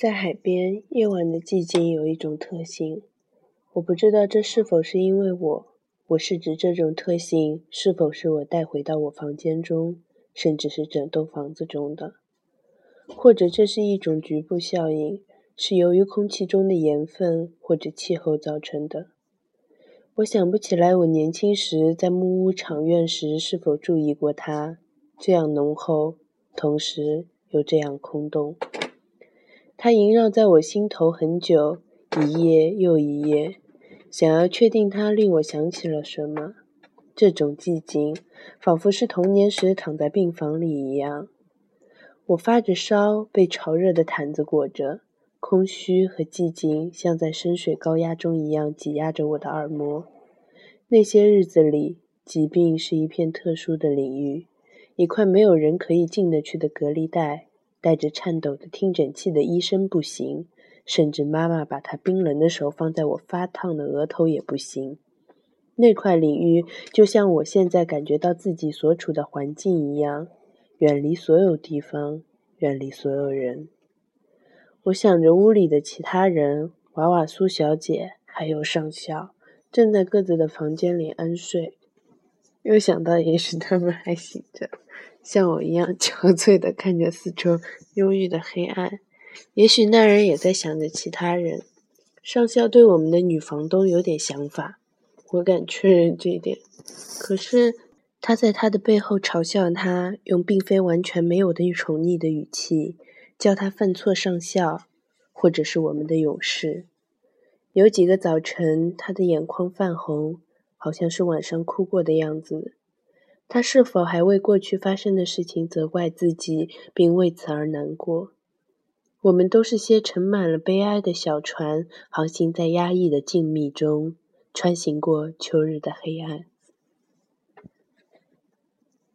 在海边，夜晚的寂静有一种特性，我不知道这是否是因为我。我是指这种特性是否是我带回到我房间中，甚至是整栋房子中的，或者这是一种局部效应，是由于空气中的盐分或者气候造成的。我想不起来我年轻时在木屋场院时是否注意过它，这样浓厚，同时又这样空洞。它萦绕在我心头很久，一夜又一夜，想要确定它令我想起了什么。这种寂静，仿佛是童年时躺在病房里一样。我发着烧，被潮热的毯子裹着，空虚和寂静像在深水高压中一样挤压着我的耳膜。那些日子里，疾病是一片特殊的领域，一块没有人可以进得去的隔离带。带着颤抖的听诊器的医生不行，甚至妈妈把她冰冷的手放在我发烫的额头也不行。那块领域就像我现在感觉到自己所处的环境一样，远离所有地方，远离所有人。我想着屋里的其他人，瓦瓦苏小姐还有上校，正在各自的房间里安睡。又想到，也许他们还醒着。像我一样憔悴地看着四周忧郁的黑暗，也许那人也在想着其他人。上校对我们的女房东有点想法，我敢确认这一点。可是他在他的背后嘲笑他，用并非完全没有的宠溺的语气叫他犯错上校，或者是我们的勇士。有几个早晨，他的眼眶泛红，好像是晚上哭过的样子。他是否还为过去发生的事情责怪自己，并为此而难过？我们都是些盛满了悲哀的小船，航行在压抑的静谧中，穿行过秋日的黑暗。